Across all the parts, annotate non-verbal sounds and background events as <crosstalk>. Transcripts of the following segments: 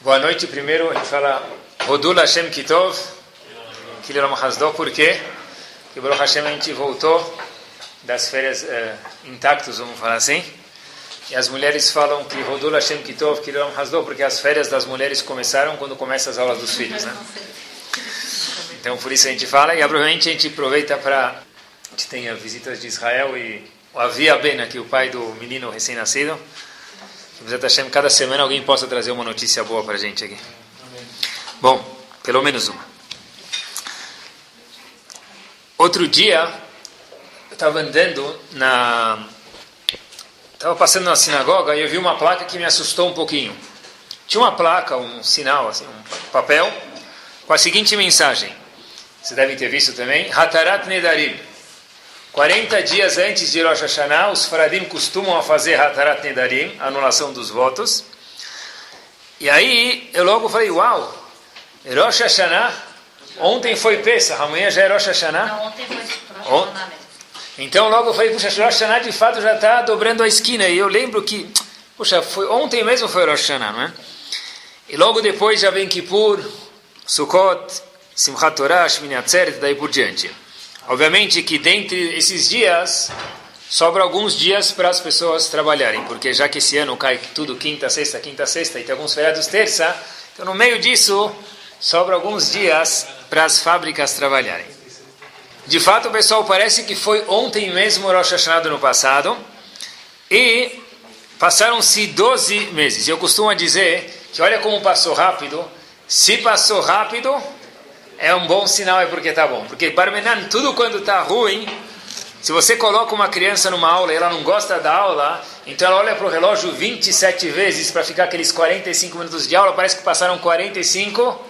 Boa noite. Primeiro a gente fala Rodul Hashem Kitov, Kileram Hasdo, por quê? Porque Baruch Hashem a gente voltou das férias uh, intactos, vamos falar assim. E as mulheres falam que Rodul Hashem Kitov, Kileram Hasdo, porque as férias das mulheres começaram quando começam as aulas dos filhos, né? Então por isso a gente fala e provavelmente a gente aproveita para a gente tem visitas de Israel e o Avia Ben aqui, o pai do menino recém-nascido. Que cada semana alguém possa trazer uma notícia boa para a gente aqui. Bom, pelo menos uma. Outro dia, eu estava andando na. Estava passando na sinagoga e eu vi uma placa que me assustou um pouquinho. Tinha uma placa, um sinal, assim, um papel, com a seguinte mensagem. Vocês devem ter visto também. Hatarat Nedarim. 40 dias antes de Rosh Hashanah, os Faradim costumam fazer Hatarat Nedarim, anulação dos votos. E aí eu logo falei, uau, Rosh Hashanah, ontem foi Pesach, amanhã já é Rosh Hashanah. Não, ontem foi Rosh Hashanah mesmo. Então logo eu falei, puxa, Rosh Hashanah de fato já está dobrando a esquina. E eu lembro que, puxa, foi, ontem mesmo foi Rosh Hashanah, não é? E logo depois já vem Kippur, Sukkot, Simchat Torah, Shmini Atzeret, daí por diante. Obviamente que dentre esses dias, sobra alguns dias para as pessoas trabalharem, porque já que esse ano cai tudo quinta, sexta, quinta, sexta, e tem alguns feriados terça, então no meio disso, sobra alguns dias para as fábricas trabalharem. De fato, pessoal, parece que foi ontem mesmo o Rosh Hashanah ano passado, e passaram-se 12 meses. Eu costumo dizer que olha como passou rápido, se passou rápido, é um bom sinal, é porque está bom. Porque Barmenan, tudo quando está ruim, se você coloca uma criança numa aula e ela não gosta da aula, então ela olha para o relógio 27 vezes para ficar aqueles 45 minutos de aula, parece que passaram 45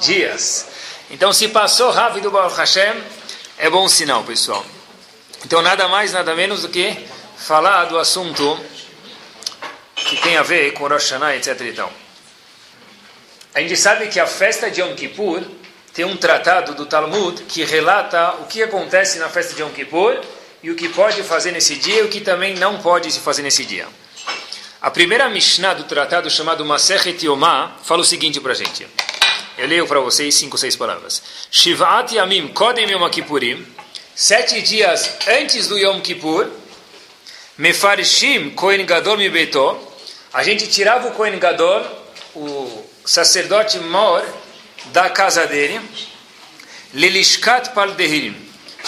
dias. Então, se passou rápido Baruch Hashem, é bom sinal, pessoal. Então, nada mais, nada menos do que falar do assunto que tem a ver com Rosh Hashanah, etc. Então. A gente sabe que a festa de Yom Kippur tem um tratado do Talmud que relata o que acontece na festa de Yom Kippur e o que pode fazer nesse dia e o que também não pode se fazer nesse dia. A primeira Mishnah do tratado chamado Masechet Yomah fala o seguinte para a gente. Eu leio para vocês cinco, seis palavras. Shivat Yamim Kodem Yom Kippurim Sete dias antes do Yom Kippur Mefarshim Kohen Gadol A gente tirava o Kohen Gadol, o sacerdote mor da casa dele, Lelishkat Paldehirim.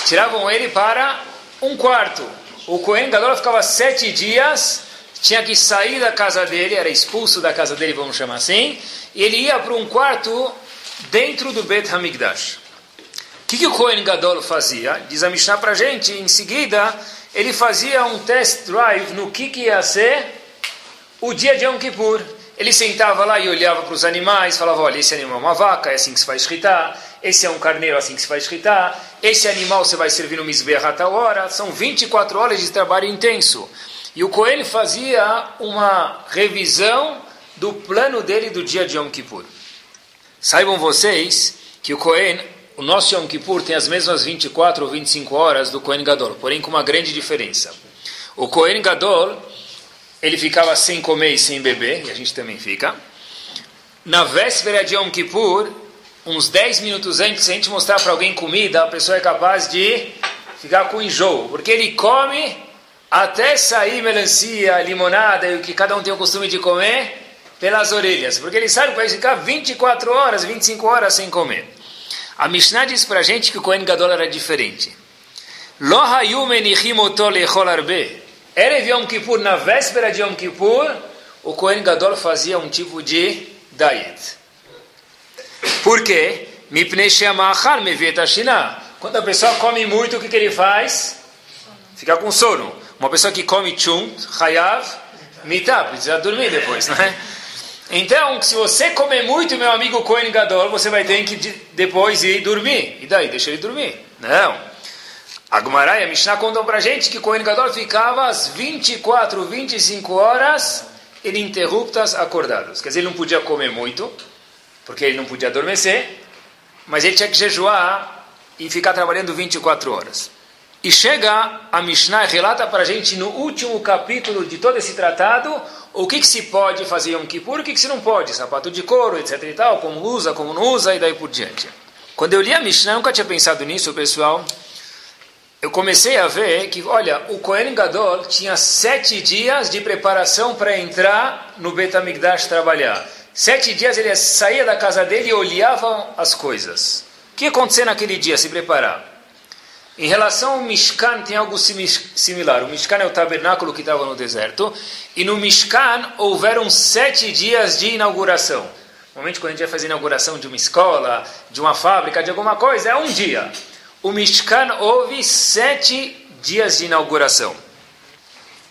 Tiravam ele para um quarto. O Cohen Gadol ficava sete dias, tinha que sair da casa dele, era expulso da casa dele, vamos chamar assim, e ele ia para um quarto dentro do Bet Hamikdash. O que, que o Cohen Gadol fazia? Diz a Mishnah para a gente, em seguida, ele fazia um test drive no que, que ia ser o dia de Yom Kippur. Ele sentava lá e olhava para os animais, falava, olha, esse animal é uma vaca, é assim que se vai escritar, esse é um carneiro, é assim que se vai escritar, esse animal você vai servir no Mizbeach a tal hora, são 24 horas de trabalho intenso. E o Coelho fazia uma revisão do plano dele do dia de Yom Kippur. Saibam vocês que o Cohen, o nosso Yom Kippur tem as mesmas 24 ou 25 horas do Cohen Gadol, porém com uma grande diferença. O Cohen Gadol, ele ficava sem comer e sem beber, e a gente também fica. Na véspera de Yom Kippur, uns 10 minutos antes, se a gente mostrar para alguém comida, a pessoa é capaz de ficar com enjoo, porque ele come até sair melancia, limonada e o que cada um tem o costume de comer pelas orelhas, porque ele sabe que vai ficar 24 horas, 25 horas sem comer. A Mishnah diz para a gente que o Kohen Gadol era diferente. Lo hayu menichim oto lechol arbe. Erev Yom Kippur, na véspera de Yom Kippur, o Kohen Gadol fazia um tipo de diet. Por quê? Quando a pessoa come muito, o que, que ele faz? Fica com sono. Uma pessoa que come chunt, hayav, mitá, precisa dormir depois, não é? Então, se você comer muito, meu amigo Kohen Gadol, você vai ter que depois ir dormir. E daí? Deixa ele dormir. Não. A e a Mishnah contam pra gente que Kohen Gadol ficava às 24, 25 horas ininterruptas acordados. Quer dizer, ele não podia comer muito, porque ele não podia adormecer, mas ele tinha que jejuar e ficar trabalhando 24 horas. E chega a Mishnah relata para a gente no último capítulo de todo esse tratado o que, que se pode fazer Yom Kippur, o que, que se não pode, sapato de couro, etc e tal, como usa, como não usa, e daí por diante. Quando eu li a Mishnah, nunca tinha pensado nisso, pessoal. Eu comecei a ver que, olha, o Kohen Gadol tinha sete dias de preparação para entrar no Betamigdash trabalhar. Sete dias ele saía da casa dele e olhava as coisas. O que ia acontecer naquele dia, se preparar? Em relação ao Mishkan, tem algo similar. O Mishkan é o tabernáculo que estava no deserto. E no Mishkan houveram sete dias de inauguração. Normalmente, quando a gente vai fazer inauguração de uma escola, de uma fábrica, de alguma coisa, é um dia. O Mishkan houve sete dias de inauguração.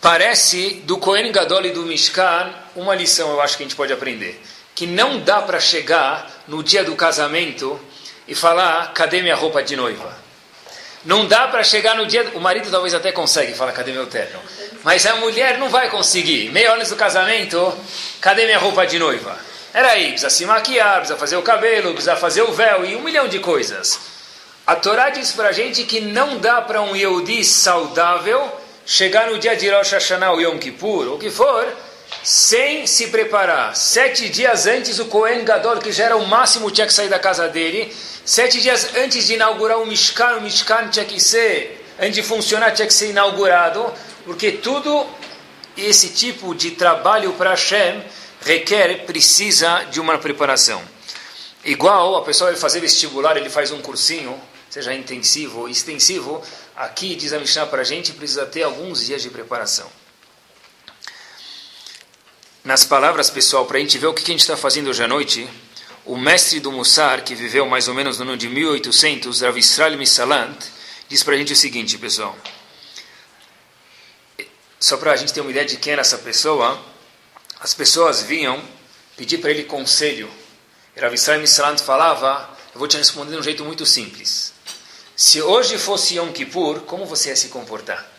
Parece, do Kohen Gadol e do Mishkan, uma lição eu acho que a gente pode aprender. Que não dá para chegar no dia do casamento e falar, cadê minha roupa de noiva? Não dá para chegar no dia. O marido talvez até consegue, fala, cadê meu terno? Mas a mulher não vai conseguir. Meia hora do casamento, cadê minha roupa de noiva? Era aí, precisa se maquiar, precisa fazer o cabelo, precisa fazer o véu e um milhão de coisas. A Torá diz para a gente que não dá para um Yehudi saudável chegar no dia de Rosh Hashanah ou Yom Kippur, ou o que for, sem se preparar. Sete dias antes, o Kohen Gadol, que já era o máximo, tinha que sair da casa dele Sete dias antes de inaugurar o Mishkan, o Mishkan tinha que ser, antes de funcionar, tinha que ser inaugurado, porque tudo esse tipo de trabalho para Hashem requer, precisa de uma preparação. Igual a pessoa vai fazer vestibular, ele faz um cursinho, seja intensivo ou extensivo, aqui diz a Mishnah para a gente, precisa ter alguns dias de preparação. Nas palavras, pessoal, para a gente ver o que a gente está fazendo hoje à noite, o mestre do Mussar, que viveu mais ou menos no ano de 1800, Rav Israel Misalant, diz para a gente o seguinte, pessoal. Só para a gente ter uma ideia de quem era essa pessoa, as pessoas vinham pedir para ele conselho. Rav Israel Misalant falava, eu vou te responder de um jeito muito simples. Se hoje fosse Yom Kippur, como você ia se comportar?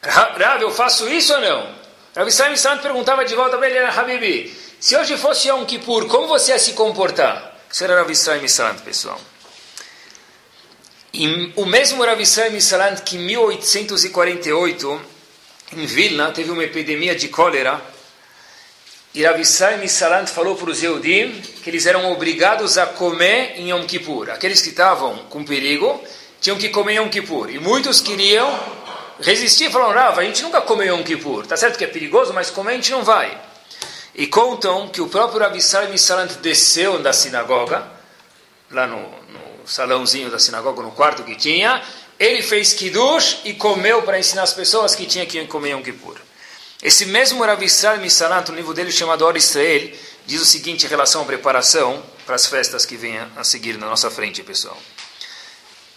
Rav, eu faço isso ou não? Rav Israel Misalant perguntava de volta para ele, Habibi, se hoje fosse Yom Kippur, como você ia se comportar? Isso era Rav Israel Misalant, pessoal. E o mesmo Rav Israel Misalant que em 1848, em Vilna, teve uma epidemia de cólera, e Rav Misalant falou para os Yehudim que eles eram obrigados a comer em Yom Kippur. Aqueles que estavam com perigo tinham que comer em Yom Kippur. E muitos queriam resistir, falaram, Rav, a gente nunca come Yom Kippur. Tá certo que é perigoso, mas comer a gente não vai. E contam que o próprio Rabi Salim Salant desceu da sinagoga, lá no, no, salãozinho da sinagoga, no quarto que tinha, ele fez kiddush e comeu para ensinar as pessoas que tinha que comer Yom Kippur. Esse mesmo Rabi Salim Salant, no livro dele chamado Or Israel, diz o seguinte em relação à preparação para as festas que vêm a seguir na nossa frente, pessoal.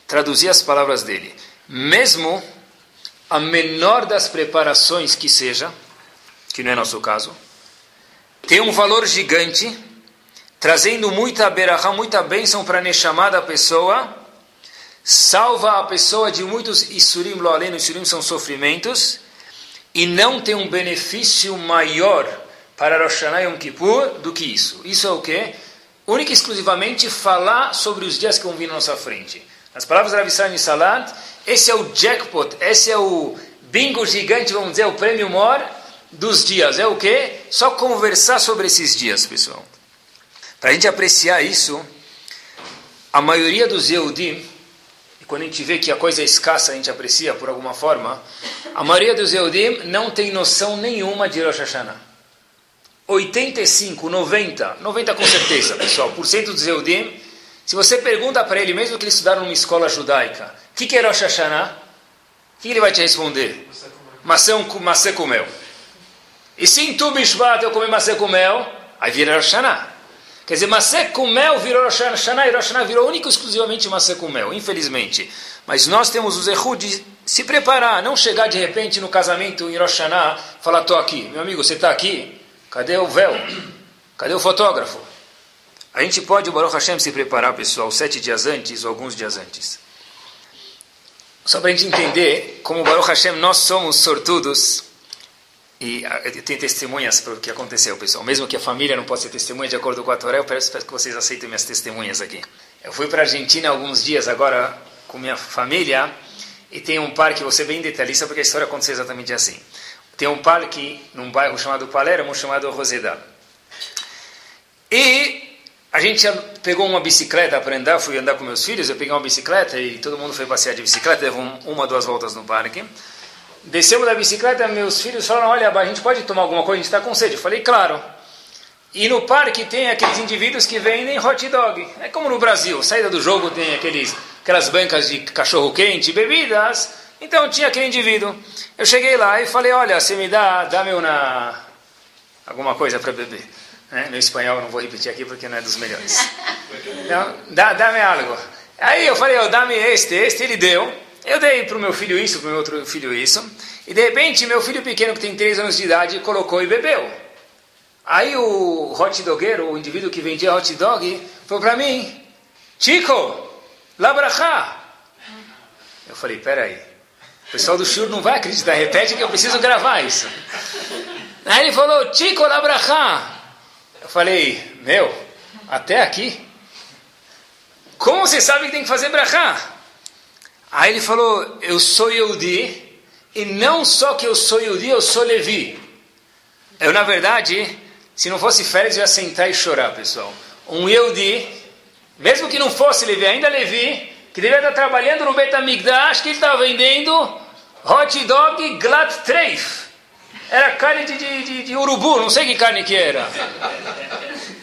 Traduzir as palavras dele. Mesmo a menor das preparações que seja, que não é nosso caso, tem um valor gigante, trazendo muita berahá, muita bênção para a Neshama pessoa, salva a pessoa de muitos Isurim lo além, Isurim são sofrimentos, e não tem um benefício maior para Rosh Hashanah Yom Kippur do que isso. Isso é o quê? Única e exclusivamente falar sobre os dias que vão vir na nossa frente. Nas palavras da Rav Salat, esse é o jackpot, esse é o bingo gigante, vamos dizer, o prêmio maior dos dias. É o quê? Só conversar sobre esses dias, pessoal. Para a gente apreciar isso, a maioria dos Yehudim, quando a gente vê que a coisa é escassa, a gente aprecia por alguma forma, a maioria dos Yehudim não tem noção nenhuma de Rosh Hashanah. 85, 90, 90 com certeza, pessoal, por cento dos Yehudim, se você pergunta para ele, mesmo que ele estudaram numa escola judaica, o que, que é Rosh Hashanah? O que ele vai te responder? Maçã, maçã com mel. E se em Tu Bishvat eu comer maçã com mel, aí vira Rosh Hashanah. Quer dizer, maçã com mel virou Rosh Hashanah e Rosh Hashanah virou único e exclusivamente maçã com mel, infelizmente. Mas nós temos o Zehu de se preparar, não chegar de repente no casamento em Rosh Hashanah falar, estou aqui. Meu amigo, você está aqui? Cadê o véu? Cadê o fotógrafo? A gente pode, o Baruch Hashem, se preparar, pessoal, sete dias antes ou alguns dias antes. Só para a gente entender como, Baruch Hashem, nós somos sortudos e ah, tem testemunhas para o que aconteceu, pessoal. Mesmo que a família não possa ser testemunha de acordo com a Torá, eu peço que vocês aceitem minhas testemunhas aqui. Eu fui para a Argentina alguns dias agora com minha família e tem um parque, você bem detalhista porque a história aconteceu exatamente assim. tem um parque num bairro chamado Palermo, chamado Rosedal. E a gente pegou uma bicicleta para andar, fui andar com meus filhos, eu peguei uma bicicleta e todo mundo foi passear de bicicleta, deu uma, duas voltas no parque. Descemos da bicicleta, meus filhos falaram, olha, a gente pode tomar alguma coisa, a gente está com sede. Eu falei, claro. E no parque tem aqueles indivíduos que vendem hot dog. É como no Brasil, saída do jogo tem aqueles, aquelas bancas de cachorro quente, bebidas. Então tinha aquele indivíduo. Eu cheguei lá e falei, olha, você me dá, dá-me uma, alguma coisa para beber. Né? Meu espanhol não vou repetir aqui porque não é dos melhores. <laughs> Então, dá, dá-me algo. Aí eu falei, oh, dá-me este, este, ele deu. Eu dei para o meu filho isso, para o meu outro filho isso. E de repente, meu filho pequeno, que tem 3 anos de idade, colocou e bebeu. Aí o hot dogueiro, o indivíduo que vendia hot dog, falou para mim, Chico, labrachá. Eu falei, peraí, o pessoal do Shur não vai acreditar, repete que eu preciso gravar isso. Aí ele falou, Chico, labrachá. Eu falei, meu, até aqui? Como você sabe que tem que fazer brachá? Aí ele falou, eu sou Yehudi, e não só que eu sou Yehudi, eu sou Levi. Eu, na verdade, se não fosse férias, eu ia sentar e chorar, pessoal. Um Yehudi, mesmo que não fosse Levi, ainda Levi, que devia estar trabalhando no Betamigdash, que ele estava vendendo hot dog Glad Treif. Era carne de, de, de, de, urubu, não sei que carne que era.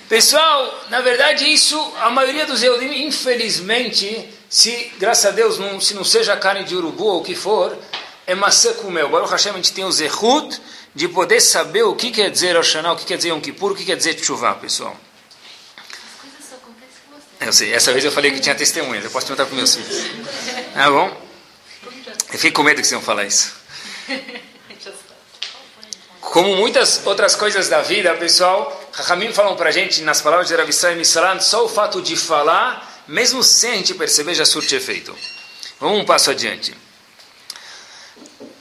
Pessoal, na verdade isso, a maioria dos eudim, infelizmente, se, graças a Deus, não, se não seja carne de urubu ou o que for, é maçã com mel. Baruch Hashem, a gente tem o zehut de poder saber o que quer dizer Oshaná, o que quer dizer Yom Kippur, o que quer dizer Tchuvá, pessoal. Eu sei, essa vez eu falei que tinha testemunhas, eu posso perguntar para meus filhos. Tá bom? Eu fiquei com medo que vocês iam falar isso. Como muitas outras coisas da vida, pessoal, Rahamim falam para gente, nas palavras de Rav Israel Missalan, só o fato de falar, mesmo sem a gente perceber, já surte efeito. Vamos um passo adiante.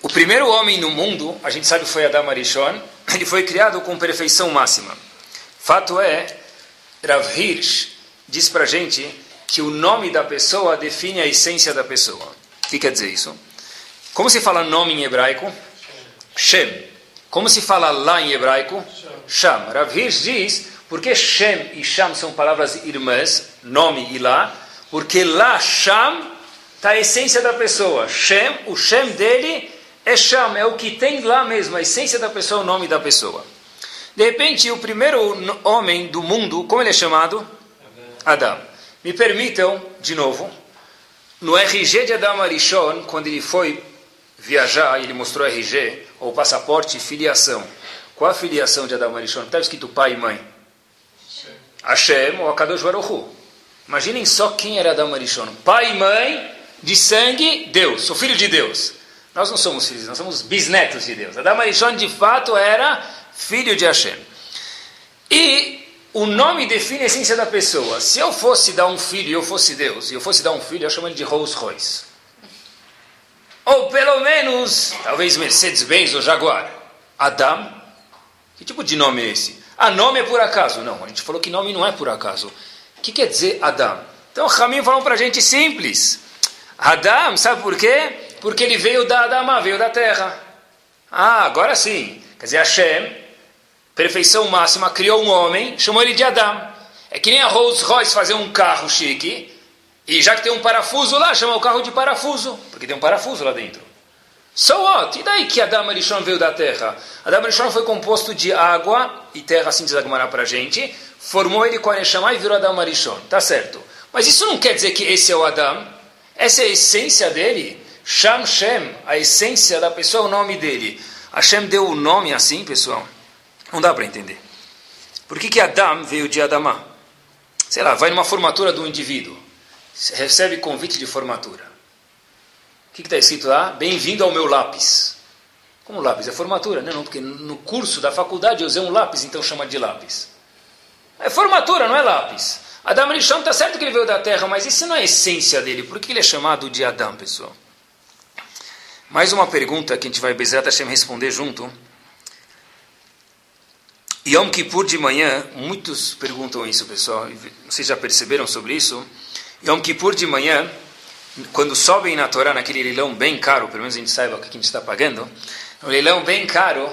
O primeiro homem no mundo, a gente sabe foi Adam Arishon, ele foi criado com perfeição máxima. Fato é, Rav Hirsch diz para gente que o nome da pessoa define a essência da pessoa. O que quer dizer isso? Como se fala nome em hebraico? Shem. Como se fala lá em hebraico? Sham. Rav Hirsch diz, porque Shem e Sham são palavras irmãs, nome e lá, porque lá Sham está a essência da pessoa. Shem, o Shem dele é Sham, é o que tem lá mesmo, a essência da pessoa, o nome da pessoa. De repente, o primeiro homem do mundo, como ele é chamado? Adam. Me permitam, de novo, no RG de Adam Arishon, quando ele foi viajar, ele mostrou RG, ou passaporte filiação. Qual a filiação de Adam Arishon? Está escrito pai e mãe. Hashem ou Akadosh Baruch Hu. Imaginem só quem era Adam Arishon. Pai e mãe, de sangue, Deus. Sou filho de Deus. Nós não somos filhos, nós somos bisnetos de Deus. Adam Arishon, de fato, era filho de Hashem. E o nome define a essência da pessoa. Se eu fosse dar um filho e eu fosse Deus, e eu fosse dar um filho, eu chamo ele de Rolls Royce. Ou pelo menos, talvez Mercedes-Benz ou Jaguar. Adam? Que tipo de nome é esse? Ah, nome é por acaso. Não, a gente falou que nome não é por acaso. O que quer dizer Adam? Então, Ramim falou para a gente simples. Adam, sabe por quê? Porque ele veio da Adama, veio da terra. Ah, agora sim. Quer dizer, Hashem, perfeição máxima, criou um homem, chamou ele de Adam. É que nem a Rolls Royce fazer um carro chique, e já que tem um parafuso lá, chama o carro de parafuso, porque tem um parafuso lá dentro. So what? E daí que Adam Arishon veio da terra? Adam Arishon foi composto de água e terra, assim diz Agmará para gente, formou ele com a Neshama e virou Adam Arishon. Tá certo. Mas isso não quer dizer que esse é o Adam. Essa é a essência dele. Sham Shem, a essência da pessoa, o nome dele. Hashem deu o nome assim, pessoal. Não dá para entender. Por que, que Adam veio de Adamá? Sei lá, vai numa formatura do indivíduo recebe convite de formatura. O que está escrito lá? Bem-vindo ao meu lápis. Como lápis? É formatura, né? Não, porque no curso da faculdade eu usei um lápis, então chama de lápis. É formatura, não é lápis. Adam Rishon está certo que ele veio da terra, mas isso não é a essência dele. Por que ele é chamado de Adam, pessoal? Mais uma pergunta que a gente vai Bezerra Hashem responder junto. Yom Kippur de manhã, muitos perguntam isso, pessoal. Vocês já perceberam sobre isso? Yom Kippur de manhã, quando sobem na Torá, naquele leilão bem caro, pelo menos a gente saiba o que a gente está pagando, um leilão bem caro,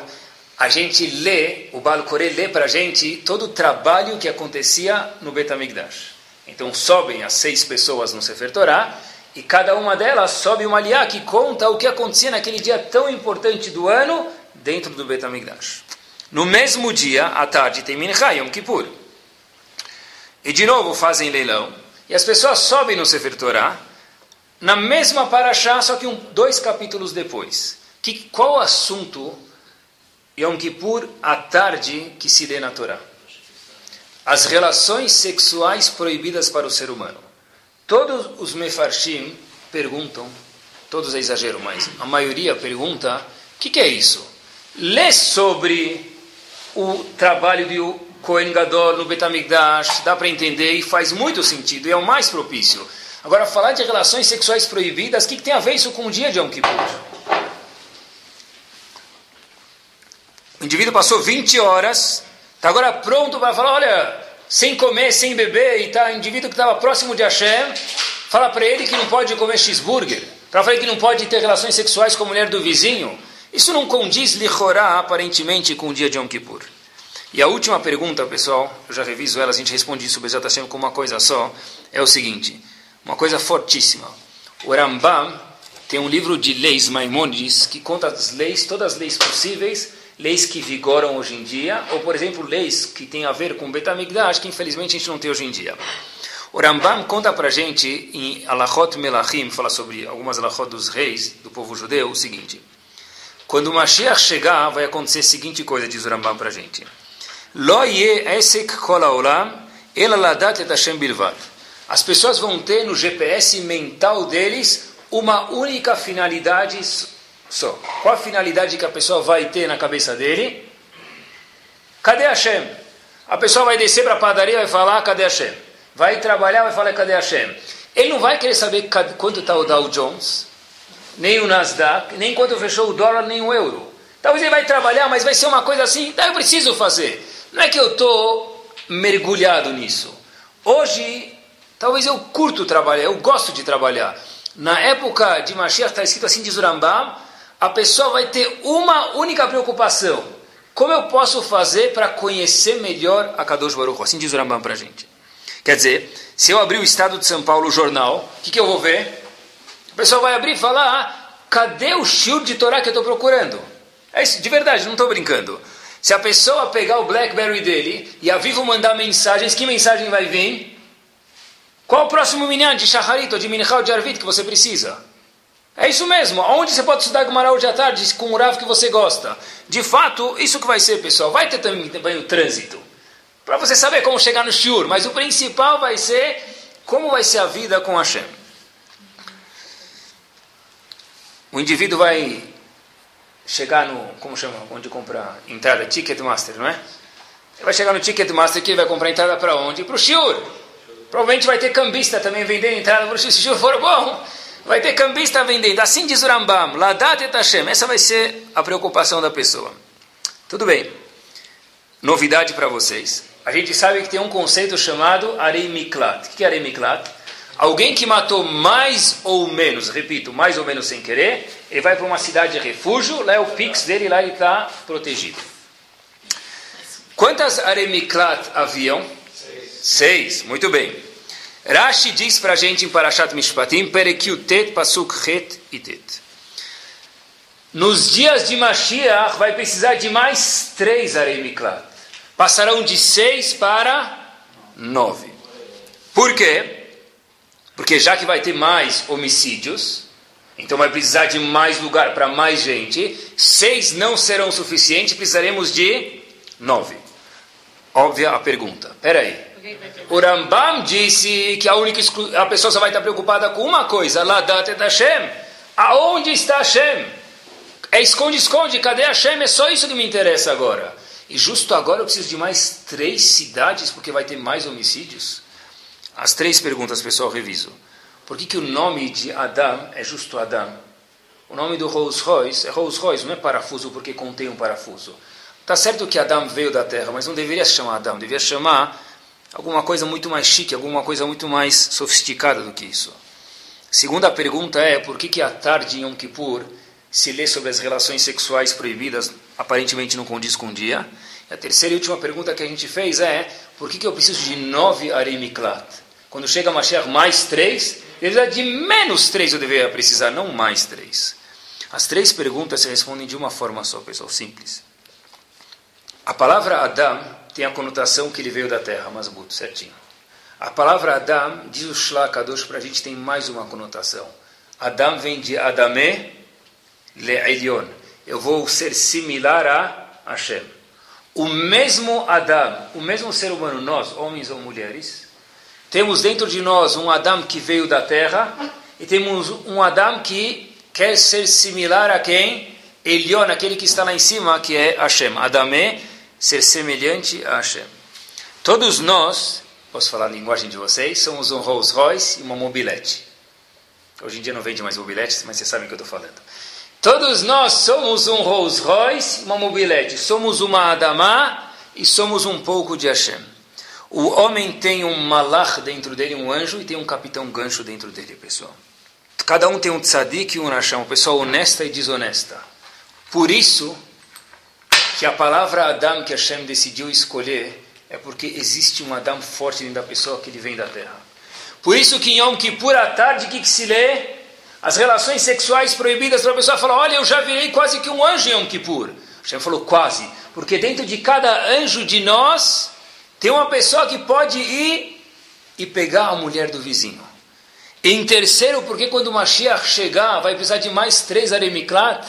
a gente lê, o Baal Koré lê para a gente todo o trabalho que acontecia no Betamigdash. Então sobem as seis pessoas no Sefer Torah e cada uma delas sobe uma aliá que conta o que acontecia naquele dia tão importante do ano dentro do Betamigdash. No mesmo dia, à tarde, tem Mincha Yom Kippur. E de novo fazem leilão. E as pessoas sobem no Sefer Torah, na mesma paraxá, só que um, dois capítulos depois. Que, qual assunto Yom Kippur à tarde que se lê na Torá? As relações sexuais proibidas para o ser humano. Todos os mefarshim perguntam, todos é exagero, mas a maioria pergunta, o que, que é isso? Lê sobre o trabalho de Kohen Gadol no Betamigdash, dá para entender e faz muito sentido, e é o mais propício. Agora, falar de relações sexuais proibidas, o que, que tem a ver isso com o dia de Yom Kippur? O indivíduo passou 20 horas, está agora pronto para falar, olha, sem comer, sem beber, e tá, o indivíduo que estava próximo de Hashem, fala para ele que não pode comer cheeseburger, para falar que não pode ter relações sexuais com a mulher do vizinho. Isso não condiz, lichorá, aparentemente, com o dia de Yom Kippur. E a última pergunta, pessoal, eu já reviso ela, a gente responde isso Bezat com uma coisa só, é o seguinte, uma coisa fortíssima. O Rambam tem um livro de leis Maimonides que conta as leis, todas as leis possíveis, leis que vigoram hoje em dia, ou, por exemplo, leis que têm a ver com Betamigdash, que infelizmente a gente não tem hoje em dia. O Rambam conta para a gente, em Alachot Melachim, fala sobre algumas Alachot dos reis do povo judeu, o seguinte. Quando o Mashiach chegar, vai acontecer a seguinte coisa, diz o Rambam para a gente. Lo esek kol haolam, ela ladat et Hashem bilvad. As pessoas vão ter no GPS mental deles uma única finalidade só. Qual a finalidade que a pessoa vai ter na cabeça dele? Cadê Hashem? A pessoa vai descer para a padaria e vai falar, cadê Hashem? Vai trabalhar vai falar, cadê Hashem? Ele não vai querer saber quanto está o Dow Jones, nem o Nasdaq, nem quanto fechou o dólar, nem o euro. Talvez ele vai trabalhar, mas vai ser uma coisa assim, então eu preciso fazer. Não é que eu estou mergulhado nisso. Hoje, talvez eu curto trabalhar, eu gosto de trabalhar. Na época de Mashiach está escrito assim de Zurambam, a pessoa vai ter uma única preocupação. Como eu posso fazer para conhecer melhor a Kadosh Baruch Assim diz o Rambam para a gente. Quer dizer, se eu abrir o Estado de São Paulo, o jornal, o que, que eu vou ver? A pessoa vai abrir e falar, ah, cadê o shield de Torá que eu estou procurando? É isso, de verdade, não estou brincando. Se a pessoa pegar o BlackBerry dele e a Vivo mandar mensagens, que mensagem vai vir? Qual o próximo minyan de Shacharit ou de Minchal de Arvit que você precisa? É isso mesmo. Onde você pode estudar Gemara hoje à tarde com o Rav que você gosta? De fato, isso que vai ser, pessoal. Vai ter também, também o trânsito. Para você saber como chegar no Shur. Mas o principal vai ser como vai ser a vida com Hashem. O indivíduo vai chegar no, como chama, onde compra entrada, Ticketmaster, não é? Ele vai chegar no Ticketmaster que vai comprar entrada para onde? Para o Shur. Provavelmente vai ter cambista também vendendo entrada para o Shur. Se o Shur for bom, vai ter cambista vendendo. Assim diz o Rambam, Ladat et Hashem. Essa vai ser a preocupação da pessoa. Tudo bem. Novidade para vocês. A gente sabe que tem um conceito chamado Arei Miklat. O que é Arei Miklat? Alguém que matou mais ou menos, repito, mais ou menos sem querer, ele vai para uma cidade de refúgio, lá é o pix dele, lá ele está protegido. Quantas Aremiklat haviam? Seis. Seis, muito bem. Rashi diz para a gente em Parashat Mishpatim, Perekiutet, Pasuk Het e Tet. Nos dias de Mashiach vai precisar de mais três Aremiklat. Passarão de seis para nove. Por quê? Porque já que vai ter mais homicídios, então vai precisar de mais lugar para mais gente. Seis não serão suficientes, precisaremos de nove. Óbvia a pergunta. Peraí. O Rambam disse que a única a pessoa só vai estar preocupada com uma coisa, Ladat et Hashem. Aonde está Hashem? É esconde, esconde, cadê Hashem? É só isso que me interessa agora. E justo agora eu preciso de mais três cidades porque vai ter mais homicídios? As três perguntas, pessoal, reviso. Por que, que o nome de Adam é justo Adam? O nome do Rolls Royce é Rolls Royce, não é parafuso porque contém um parafuso. Está certo que Adam veio da terra, mas não deveria se chamar Adam, deveria chamar alguma coisa muito mais chique, alguma coisa muito mais sofisticada do que isso. Segunda pergunta é, por que, que a tarde em Yom Kippur se lê sobre as relações sexuais proibidas, aparentemente não condiz com o dia. E a terceira e última pergunta que a gente fez é, por que, que eu preciso de nove aremiklat? Quando chega Mashiach mais três, de menos três eu deveria precisar, não mais três. As três perguntas se respondem de uma forma só, pessoal, simples. A palavra Adam tem a conotação que ele veio da terra, mas muito certinho. A palavra Adam, diz o Shlach Kadosh para a gente, tem mais uma conotação. Adam vem de Adame Le'elion. Eu vou ser similar a Hashem. O mesmo Adam, o mesmo ser humano, nós, homens ou mulheres, temos dentro de nós um Adam que veio da terra e temos um Adam que quer ser similar a quem? Elion, aquele que está lá em cima, que é Hashem. Adame, ser semelhante a Hashem. Todos nós, posso falar a linguagem de vocês, somos um Rolls Royce e uma mobilete. Hoje em dia não vende mais mobiletes, mas vocês sabem o que eu estou falando. Todos nós somos um Rolls Royce, uma mobilete. Somos uma Adamá e somos um pouco de Hashem. O homem tem um malach dentro dele, um anjo, e tem um capitão gancho dentro dele, pessoal. Cada um tem um tzadik e um racham, uma pessoa honesta e desonesta. Por isso que a palavra Adam que Hashem decidiu escolher é porque existe um Adam forte dentro da pessoa que ele vem da terra. Por isso que em Yom Kippur, à tarde, o que, que se lê? as relações sexuais proibidas para a pessoa falar, olha, eu já virei quase que um anjo em Yom Kippur. Hashem falou quase, porque dentro de cada anjo de nós tem uma pessoa que pode ir e pegar a mulher do vizinho. Em terceiro, porque quando o Mashiach chegar, vai precisar de mais três aremiklat,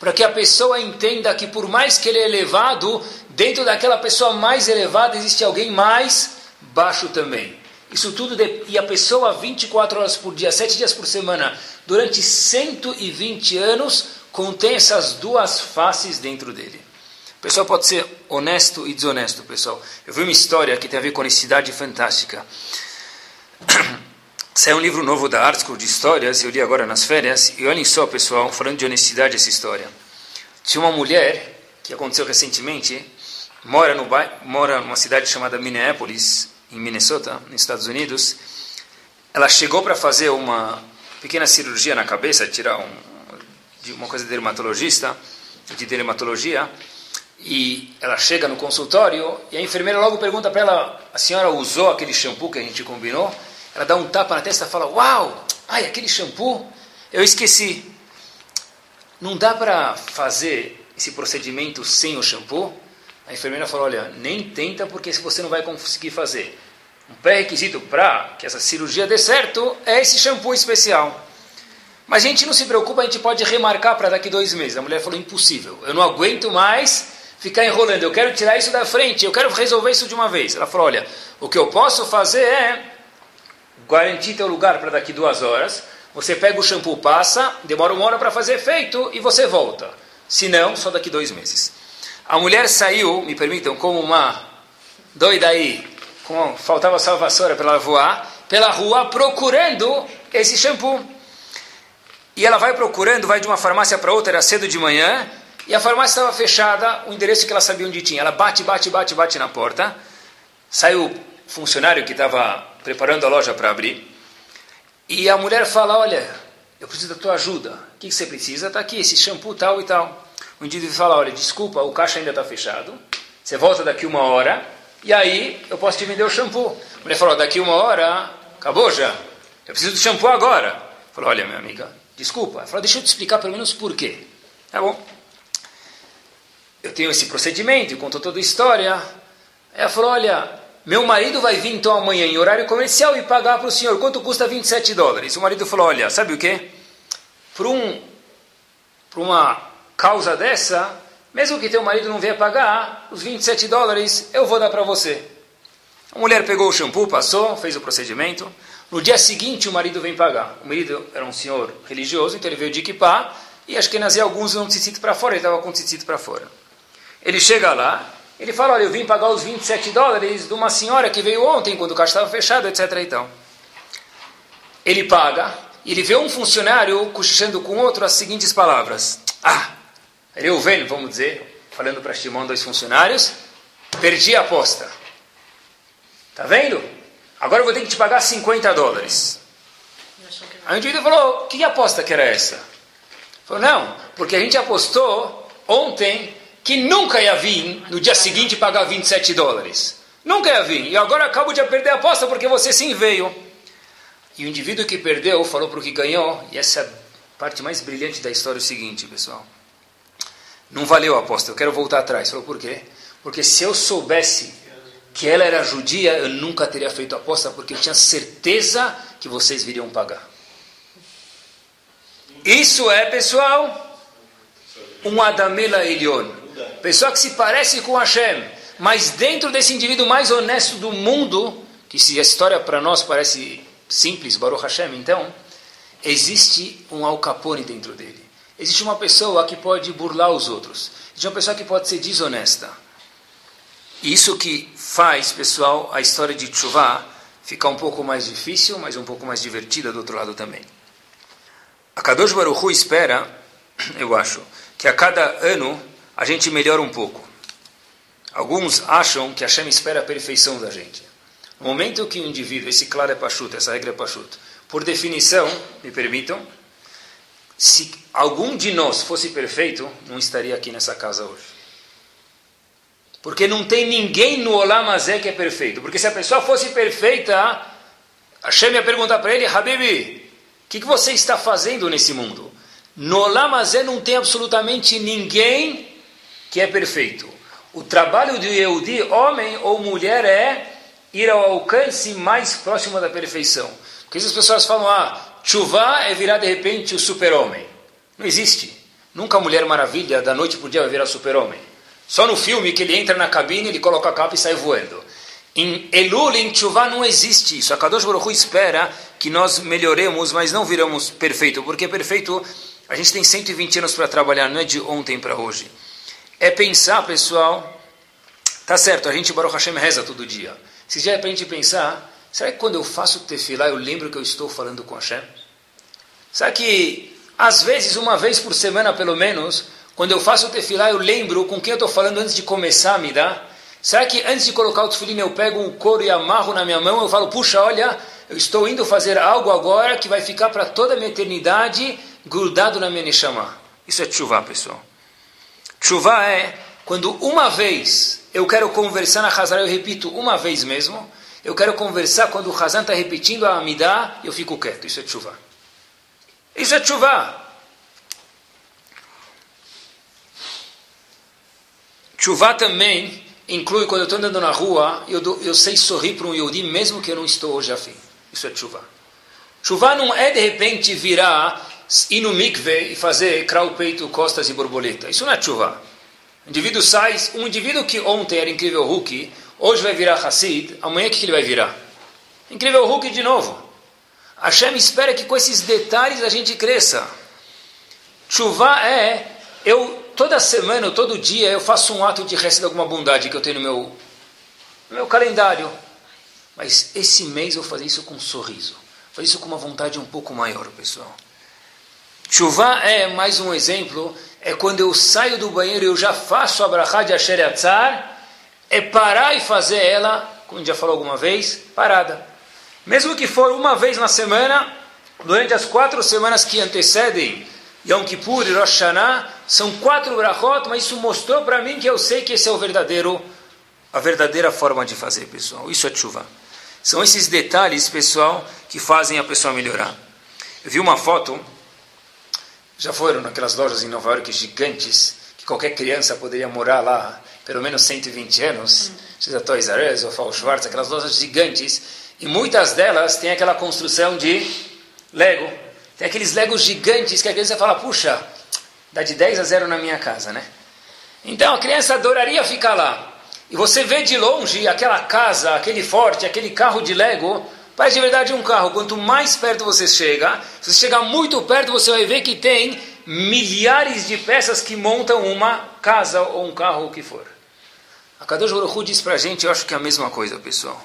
para que a pessoa entenda que por mais que ele é elevado, dentro daquela pessoa mais elevada existe alguém mais baixo também. Isso tudo, de, e a pessoa 24 horas por dia, 7 dias por semana, durante 120 anos, contém essas duas faces dentro dele. Pessoal pode ser honesto e desonesto, pessoal. Eu vi uma história que tem a ver com honestidade fantástica. <clears throat> Saiu um livro novo da Art School de histórias, eu li agora nas férias, e olhem só, pessoal, falando de honestidade essa história. Tinha uma mulher, que aconteceu recentemente, mora, no, mora numa cidade chamada Minneapolis, em Minnesota, nos Estados Unidos. Ela chegou para fazer uma pequena cirurgia na cabeça, tirar um, de uma coisa de dermatologista, de dermatologia, e ela chega no consultório e a enfermeira logo pergunta para ela: a senhora usou aquele shampoo que a gente combinou? Ela dá um tapa na testa e fala: Uau, ai, aquele shampoo, eu esqueci. Não dá para fazer esse procedimento sem o shampoo? A enfermeira falou: Olha, nem tenta porque se você não vai conseguir fazer. Um pré-requisito para que essa cirurgia dê certo é esse shampoo especial. Mas a gente não se preocupa, a gente pode remarcar para daqui dois meses. A mulher falou: impossível, eu não aguento mais ficar enrolando, eu quero tirar isso da frente, eu quero resolver isso de uma vez. Ela falou: olha, o que eu posso fazer é garantir teu lugar para daqui duas horas. Você pega o shampoo, passa, demora uma hora para fazer efeito e você volta. Se não, só daqui dois meses. A mulher saiu, me permitam, como uma doida aí, com, faltava salvação para ela voar, pela rua procurando esse shampoo. E ela vai procurando, vai de uma farmácia para outra, era cedo de manhã, e a farmácia estava fechada, o endereço que ela sabia onde tinha. Ela bate, bate, bate, bate na porta. Saiu o funcionário que estava preparando a loja para abrir. E a mulher fala: Olha, eu preciso da tua ajuda. O que, que você precisa? Está aqui, esse shampoo tal e tal. O indivíduo fala: Olha, desculpa, o caixa ainda está fechado. Você volta daqui uma hora e aí eu posso te vender o shampoo. A mulher falou, daqui uma hora, acabou já. Eu preciso do shampoo agora. Falou, olha, minha amiga, desculpa. Ela falou, deixa eu te explicar pelo menos por quê. Tá bom. Tenho esse procedimento, contou toda a história. Ela falou, olha, meu marido vai vir então amanhã em horário comercial e pagar para o senhor. Quanto custa 27 dólares? O marido falou, olha, sabe o quê? Por, um, por uma causa dessa, mesmo que teu marido não venha pagar, os 27 dólares eu vou dar para você. A mulher pegou o shampoo, passou, fez o procedimento. No dia seguinte, o marido vem pagar. O marido era um senhor religioso, então ele veio de equipar, e acho que nascia alguns não tzitzit para fora, ele estava com tzitzit para fora. Ele chega lá, ele fala, olha, eu vim pagar os 27 dólares de uma senhora que veio ontem, quando o caixa estava fechado, etc. Então. Ele paga, e ele vê um funcionário cochichando com outro as seguintes palavras. Ah, Reuven, vamos dizer, falando para Shimon, dois funcionários, perdi a aposta. Tá vendo? Agora eu vou ter que te pagar 50 dólares. Aí o indivíduo falou, que aposta que era essa? Falou, não, porque a gente apostou ontem que nunca ia vir no dia seguinte pagar 27 dólares. Nunca ia vir. E agora acabo de perder a aposta porque você sim veio. E o indivíduo que perdeu falou para o que ganhou, e essa é a parte mais brilhante da história, é o seguinte, pessoal. Não valeu a aposta, eu quero voltar atrás. Falou, por quê? Porque se eu soubesse que ela era judia, eu nunca teria feito a aposta, porque eu tinha certeza que vocês viriam pagar. Isso é, pessoal, um Adamela Elion. Pessoa que se parece com Hashem, mas dentro desse indivíduo mais honesto do mundo, que se a história para nós parece simples, Baruch Hashem, então, existe um Al Capone dentro dele. Existe uma pessoa que pode burlar os outros. Existe uma pessoa que pode ser desonesta. Isso que faz, pessoal, a história de Tshuva ficar um pouco mais difícil, mas um pouco mais divertida do outro lado também. A Kadosh Baruch Hu espera, <clears throat> eu acho, que a cada ano a gente melhora um pouco. Alguns acham que Hashem espera a perfeição da gente. No momento que o indivíduo, esse claro é pachuto, essa regra é pachuto, por definição, me permitam, se algum de nós fosse perfeito, não estaria aqui nessa casa hoje. Porque não tem ninguém no Olamazé que é perfeito. Porque se a pessoa fosse perfeita, Hashem ia perguntar para ele, Habibi, o que, que, você está fazendo nesse mundo? No Olamazé não tem absolutamente ninguém que é perfeito. O trabalho do Yehudi, homem ou mulher, é ir ao alcance mais próximo da perfeição. Porque as pessoas falam, ah, chuva é virar de repente o super-homem. Não existe. Nunca a Mulher Maravilha, da noite para o dia, vai virar super-homem. Só no filme que ele entra na cabine, ele coloca a capa e sai voando. Em Elul, em Tshuva, não existe isso. A Kadosh Baruch espera que nós melhoremos, mas não viramos perfeito. Porque perfeito, a gente tem 120 anos para trabalhar, não é de ontem para hoje. É pensar, pessoal, tá certo, a gente Baruch Hashem reza todo dia. Se já é para a gente pensar, será que quando eu faço tefilá eu lembro que eu estou falando com Hashem? Será que, às vezes, uma vez por semana pelo menos, quando eu faço tefilá eu lembro com quem eu estou falando antes de começar a me dar? Será que antes de colocar o tefilim eu pego um couro e amarro na minha mão eu falo, puxa, olha, eu estou indo fazer algo agora que vai ficar para toda a minha eternidade grudado na minha neshama. Isso é chuva, pessoal. Chuva é quando uma vez eu quero conversar na Hazara, eu repito uma vez mesmo. Eu quero conversar quando o Hazan está repetindo a Amidá, eu fico quieto. Isso é chuva. Isso é chuva. Chuva também inclui quando eu estou andando na rua, eu, eu sei sorrir para um Yodi, mesmo que eu não estou hoje afim. Isso é chuva. Chuva não é de repente virar, ir no mikve e fazer crau, peito, costas e borboleta. Isso não é chuva. O indivíduo sai, um indivíduo que ontem era incrível Hulk, hoje vai virar Hassid, amanhã o que ele vai virar? Incrível Hulk de novo. Hashem espera que com esses detalhes a gente cresça. Chuva é, eu toda semana, todo dia, eu faço um ato de resto de alguma bondade que eu tenho no meu, no meu calendário. Mas esse mês eu vou fazer isso com um sorriso. Vou fazer isso com uma vontade um pouco maior, pessoal. Chuva é, mais um exemplo, é quando eu saio do banheiro e eu já faço a brachá de Asher Yatzar, é parar e fazer ela, como a gente já falou alguma vez, parada. Mesmo que for uma vez na semana, durante as quatro semanas que antecedem Yom Kippur e Rosh Hashanah, são quatro brachot, mas isso mostrou para mim que eu sei que esse é o verdadeiro, a verdadeira forma de fazer, pessoal. Isso é chuva. São esses detalhes, pessoal, que fazem a pessoa melhorar. Eu vi uma foto, já foram naquelas lojas em Nova York gigantes, que qualquer criança poderia morar lá pelo menos 120 anos, hum. seja Toys R Us ou Fall Schwartz, aquelas lojas gigantes, e muitas delas têm aquela construção de Lego. Tem aqueles Legos gigantes que a criança fala, puxa, dá de 10 a 0 na minha casa, né? Então a criança adoraria ficar lá. E você vê de longe aquela casa, aquele forte, aquele carro de Lego, parece de verdade um carro. Quanto mais perto você chega, se você chegar muito perto, você vai ver que tem milhares de peças que montam uma casa ou um carro, o que for. A Kadosh Baruch diz para a gente, eu acho que é a mesma coisa, pessoal.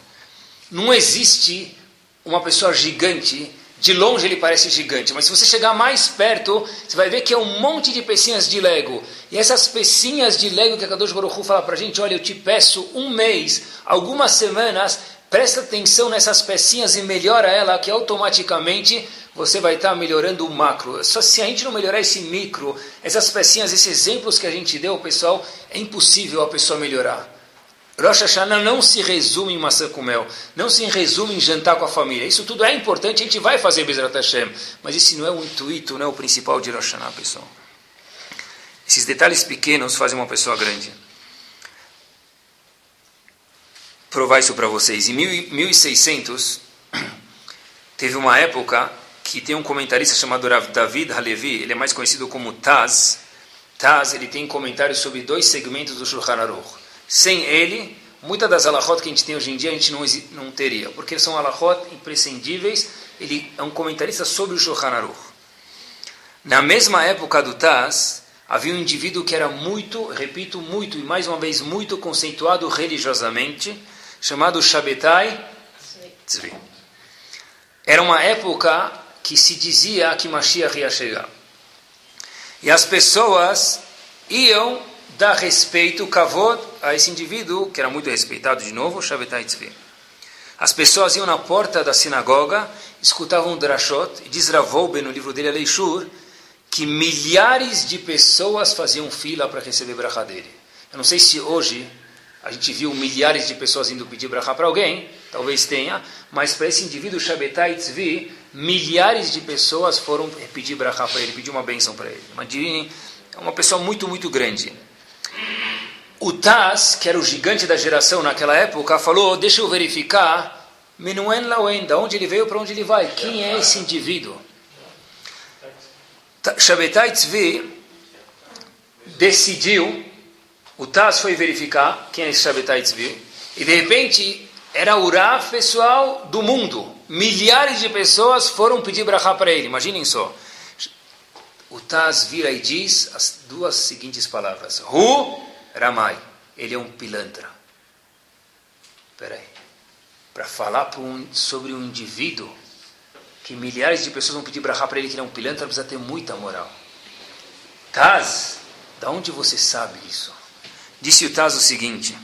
Não existe uma pessoa gigante de longe ele parece gigante, mas se você chegar mais perto, você vai ver que é um monte de pecinhas de Lego. E essas pecinhas de Lego que a Kadosh Baruch fala para a gente, olha, eu te peço um mês, algumas semanas, Presta atenção nessas pecinhas e melhora ela, que automaticamente você vai estar melhorando o macro. Só se a gente não melhorar esse micro, essas pecinhas, esses exemplos que a gente deu, pessoal, é impossível a pessoa melhorar. Rosh Hashanah não se resume em maçã com mel, não se resume em jantar com a família. Isso tudo é importante, a gente vai fazer Bezrat Hashem, mas esse não é o intuito, não é o principal de Rosh Hashanah, pessoal. Esses detalhes pequenos fazem uma pessoa grande provar isso para vocês. Em 1600, <clears throat> teve uma época que tem um comentarista chamado David Halevi, ele é mais conhecido como Taz. Taz, ele tem comentários sobre dois segmentos do Shulchan Aruch. Sem ele, muitas das alahot que a gente tem hoje em dia, a gente não, não teria, porque são alahot imprescindíveis. Ele é um comentarista sobre o Shulchan Aruch. Na mesma época do Taz, havia um indivíduo que era muito, repito, muito, e mais uma vez, muito conceituado religiosamente, chamado Shabetai Tzvi. Era uma época que se dizia que Mashiach ia chegar. E as pessoas iam dar respeito, kavod, a esse indivíduo, que era muito respeitado, de novo, Shabetai Tzvi. As pessoas iam na porta da sinagoga, escutavam o drashot, e diz Ravoube no livro dele, Aleishur, que milhares de pessoas faziam fila para receber brachá dele. Eu não sei se hoje a gente viu milhares de pessoas indo pedir brachá para alguém, talvez tenha, mas para esse indivíduo Shabetai Tzvi, milhares de pessoas foram pedir brachá para ele, pedir uma bênção para ele. Imagine, é uma pessoa muito, muito grande. O Taz, que era o gigante da geração naquela época, falou: Deixa eu verificar, Menuen Lauen, da onde ele veio, para onde ele vai, quem é esse indivíduo? Shabetai Tzvi decidiu o Taz foi verificar quem é Shabbatai Tzvi, e de repente era o Rav pessoal do mundo. Milhares de pessoas foram pedir brachá para ele, imaginem só. O Taz vira e diz as duas seguintes palavras: Hu Ramai, ele é um pilantra. Espera aí. Para falar um, sobre um indivíduo que milhares de pessoas vão pedir brachá para ele que ele é um pilantra, precisa ter muita moral. Taz, da onde você sabe isso? Disse o Taz o seguinte: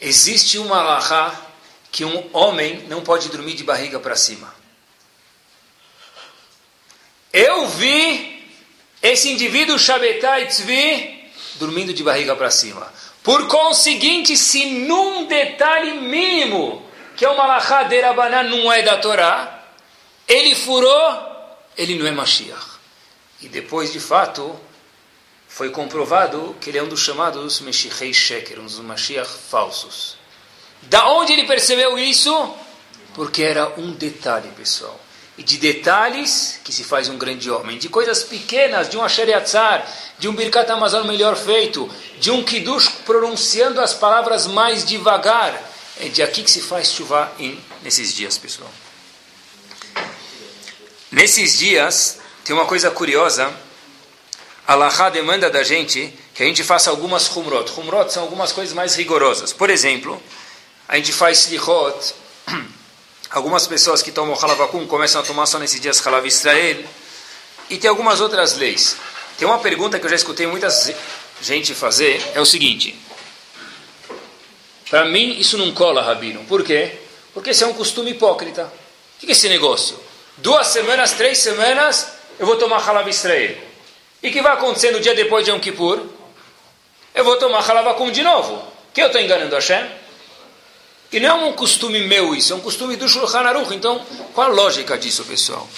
existe uma alahá que um homem não pode dormir de barriga para cima. Eu vi esse indivíduo Shabetai Tzvi dormindo de barriga para cima. Por conseguinte, se num detalhe mínimo, que é uma alahá de Rabanan, não é da Torá, ele furou, ele não é Mashiach. E depois, de fato, foi comprovado que ele é um dos chamados Meshichei Sheker, um dos Mashiach falsos. Da onde ele percebeu isso? Porque era um detalhe, pessoal. E de detalhes que se faz um grande homem. De coisas pequenas, de um Asheriatzar, de um Birkat Amazon melhor feito, de um Kiddush pronunciando as palavras mais devagar. É de aqui que se faz chuva nesses dias, pessoal. Nesses dias, tem uma coisa curiosa Allah demanda da gente que a gente faça algumas humrot. Humrot são algumas coisas mais rigorosas. Por exemplo, a gente faz slichot. <clears throat> Algumas pessoas que tomam halavakum começam a tomar só nesses dias halav Israel. E tem algumas outras leis. Tem uma pergunta que eu já escutei muita gente fazer, é o seguinte. Para mim, isso não cola, Rabino. Por quê? Porque isso é um costume hipócrita. O que é esse negócio? Duas semanas, três semanas, eu vou tomar halav Israel. E o que vai acontecer no dia depois de Yom Kippur? Eu vou tomar halavakum de novo. Que eu estou enganando Hashem? E não é um costume meu isso, é um costume do Shulchan Aruch. Então, qual a lógica disso, pessoal?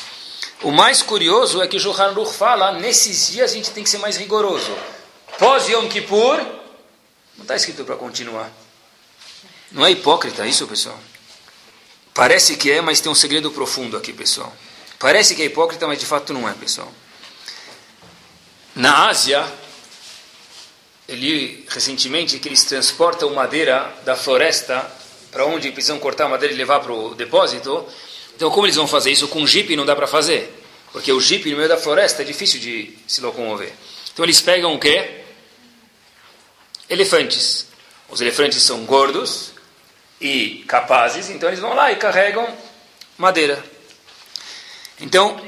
O mais curioso é que o Shulchan Aruch fala, nesses dias a gente tem que ser mais rigoroso. Pós Yom Kippur, não está escrito para continuar. Não é hipócrita isso, pessoal? Parece que é, mas tem um segredo profundo aqui, pessoal. Parece que é hipócrita, mas de fato não é, pessoal. Na Ásia, ele recentemente que eles transportam madeira da floresta para onde precisam cortar a madeira e levar para o depósito. Então, como eles vão fazer isso com jipe? Não dá para fazer, porque o jipe no meio da floresta é difícil de se locomover. Então, eles pegam o quê? Elefantes. Os elefantes são gordos e capazes, então eles vão lá e carregam madeira. Então,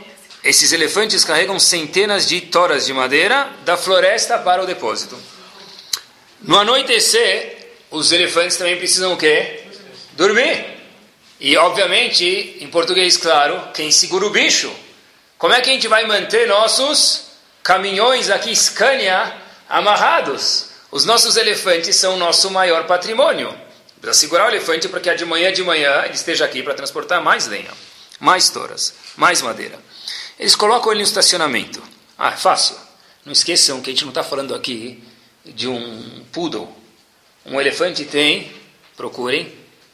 esses elefantes carregam centenas de toras de madeira da floresta para o depósito. No anoitecer, os elefantes também precisam o quê? Dormir. E, obviamente, em português, claro, quem segura o bicho? Como é que a gente vai manter nossos caminhões aqui, Scania, amarrados? Os nossos elefantes são o nosso maior patrimônio. Precisa segurar o elefante para que de manhã de manhã ele esteja aqui para transportar mais lenha, mais toras, mais madeira. Eles colocam ele no estacionamento. Ah, é fácil. Não esqueçam que a gente não está falando aqui de um poodle. Um elefante tem, procurem,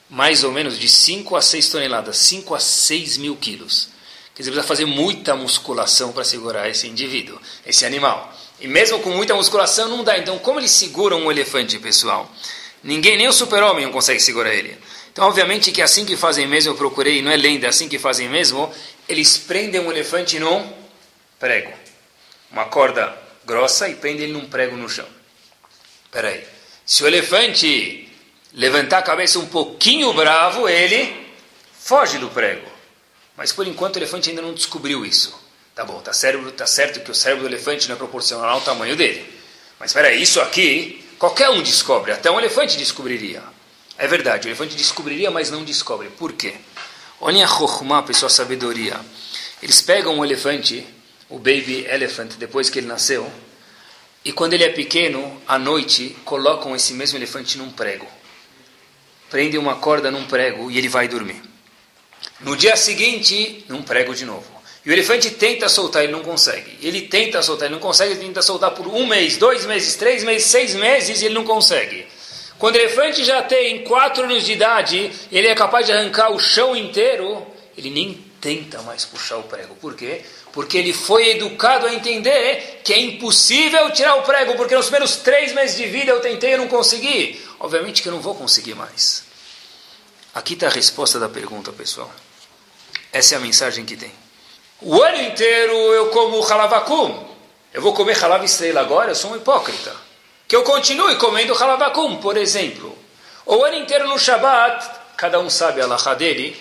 mais ou menos de 5 a 6 toneladas, 5 a 6 mil quilos. Quer dizer, precisa fazer muita musculação para segurar esse indivíduo, esse animal. E mesmo com muita musculação não dá. Então, como eles seguram um elefante, pessoal? Ninguém, nem o super-homem consegue segurar ele. Então, obviamente que é assim que fazem mesmo, eu procurei, não é lenda, é assim que fazem mesmo, eles prendem um elefante num prego. Uma corda grossa e prendem ele num prego no chão. Espera aí. Se o elefante levantar a cabeça um pouquinho bravo, ele foge do prego. Mas por enquanto o elefante ainda não descobriu isso. Tá bom, tá, cérebro, tá certo que o cérebro do elefante não é proporcional ao tamanho dele. Mas espera aí, isso aqui qualquer um descobre, até um elefante descobriria. É verdade, o elefante descobriria, mas não descobre. Por quê? Olhem a chokhmah, pessoal, a sabedoria. Eles pegam um elefante, o baby elephant, depois que ele nasceu, e quando ele é pequeno, à noite, colocam esse mesmo elefante num prego. Prendem uma corda num prego e ele vai dormir. No dia seguinte, num prego de novo. E o elefante tenta soltar, ele não consegue. Ele tenta soltar, ele não consegue, ele tenta soltar por um mês, dois meses, três meses, seis meses e ele não consegue. Quando o elefante já tem quatro anos de idade, ele é capaz de arrancar o chão inteiro, ele nem tenta mais puxar o prego. Por quê? Porque ele foi educado a entender que é impossível tirar o prego, porque nos primeiros três meses de vida eu tentei e não consegui. Obviamente que eu não vou conseguir mais. Aqui está a resposta da pergunta, pessoal. Essa é a mensagem que tem. O ano inteiro eu como halavakum. Eu vou comer halava estrela agora? Eu sou um hipócrita. Que eu continue comendo halavakum, por exemplo. O ano inteiro no Shabat, cada um sabe a alahá dele,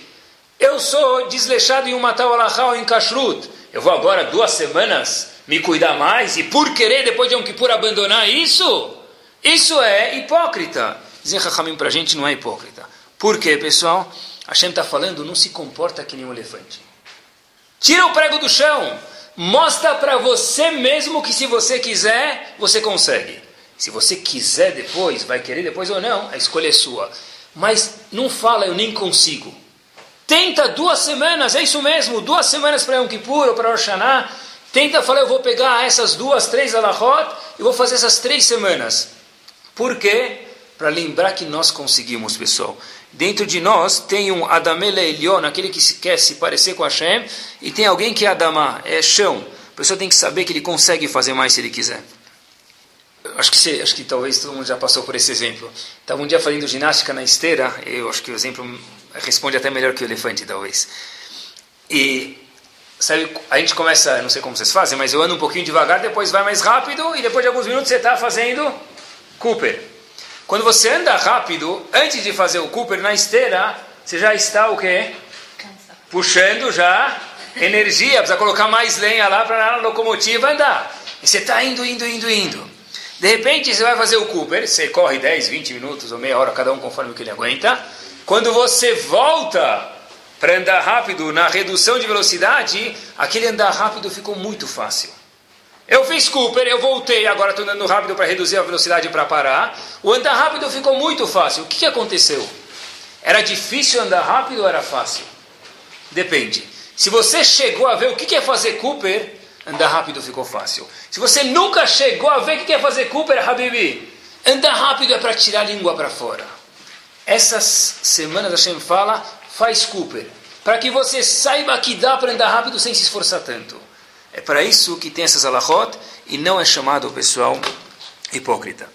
eu sou desleixado em um matal alahá ou em kashrut. Eu vou agora duas semanas me cuidar mais e por querer depois de um Kippur abandonar isso? Isso é hipócrita. Dizem Rahamim para a gente não é hipócrita. Por quê, pessoal? Hashem está falando, não se comporta que nem um elefante. Tira o prego do chão. Mostra para você mesmo que se você quiser, você consegue. Se você quiser depois, vai querer depois ou não, a escolha é sua. Mas não fala, eu nem consigo. Tenta duas semanas, é isso mesmo, duas semanas para Yom Kippur ou para Rosh. Tenta falar, eu vou pegar essas duas, três alahot e vou fazer essas três semanas. Por quê? Para lembrar que nós conseguimos, pessoal. Dentro de nós tem um Adamele Elion, aquele que quer se parecer com Hashem, e tem alguém que é Adamá, é chão. A pessoa tem que saber que ele consegue fazer mais se ele quiser. Acho que, acho que talvez todo mundo já passou por esse exemplo. Estava um dia fazendo ginástica na esteira, eu acho que o exemplo responde até melhor que o elefante, talvez. E sabe, a gente começa, não sei como vocês fazem, mas eu ando um pouquinho devagar, depois vai mais rápido, e depois de alguns minutos você está fazendo Cooper. Quando você anda rápido, antes de fazer o Cooper na esteira, você já está o quê? Puxando já energia, precisa colocar mais lenha lá para a locomotiva andar. E você está indo, indo, indo, indo. De repente você vai fazer o Cooper, você corre 10, 20 minutos ou meia hora, cada um conforme o que ele aguenta. Quando você volta para andar rápido na redução de velocidade, aquele andar rápido ficou muito fácil. Eu fiz Cooper, eu voltei, agora estou andando rápido para reduzir a velocidade para parar. O andar rápido ficou muito fácil. O que, que aconteceu? Era difícil andar rápido ou era fácil? Depende. Se você chegou a ver o que é fazer Cooper, andar rápido ficou fácil. Se você nunca chegou a ver o que é fazer Cooper, Habibi, andar rápido é para tirar a língua para fora. Essas semanas a Hashem fala, faz Cooper, para que você saiba que dá para andar rápido sem se esforçar tanto. É para isso que tem essas alahot e não é chamado o pessoal hipócrita.